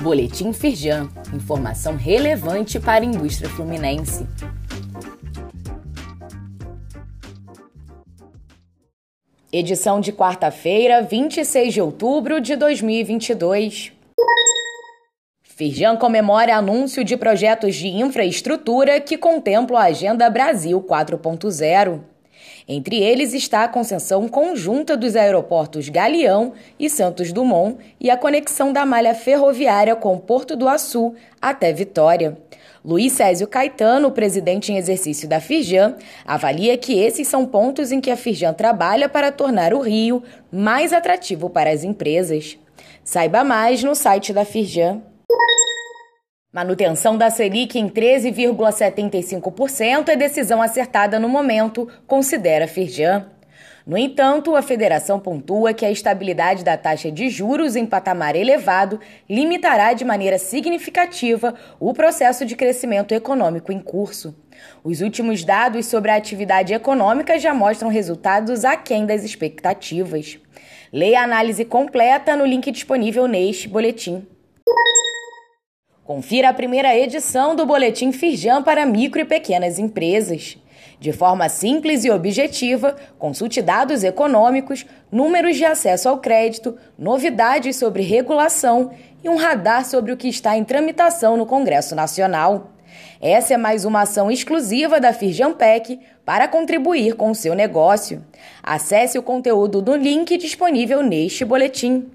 Boletim Firjan. Informação relevante para a indústria fluminense. Edição de quarta-feira, 26 de outubro de 2022. Firjan comemora anúncio de projetos de infraestrutura que contemplam a Agenda Brasil 4.0. Entre eles está a concessão conjunta dos aeroportos Galeão e Santos Dumont e a conexão da malha ferroviária com Porto do Açu até Vitória. Luiz Césio Caetano, presidente em exercício da Firjan, avalia que esses são pontos em que a Firjan trabalha para tornar o Rio mais atrativo para as empresas. Saiba mais no site da Firjan. Manutenção da Selic em 13,75% é decisão acertada no momento, considera Firjan. No entanto, a federação pontua que a estabilidade da taxa de juros em patamar elevado limitará de maneira significativa o processo de crescimento econômico em curso. Os últimos dados sobre a atividade econômica já mostram resultados aquém das expectativas. Leia a análise completa no link disponível neste boletim. Confira a primeira edição do Boletim Firjan para micro e pequenas empresas. De forma simples e objetiva, consulte dados econômicos, números de acesso ao crédito, novidades sobre regulação e um radar sobre o que está em tramitação no Congresso Nacional. Essa é mais uma ação exclusiva da Firjanpec para contribuir com o seu negócio. Acesse o conteúdo do link disponível neste boletim.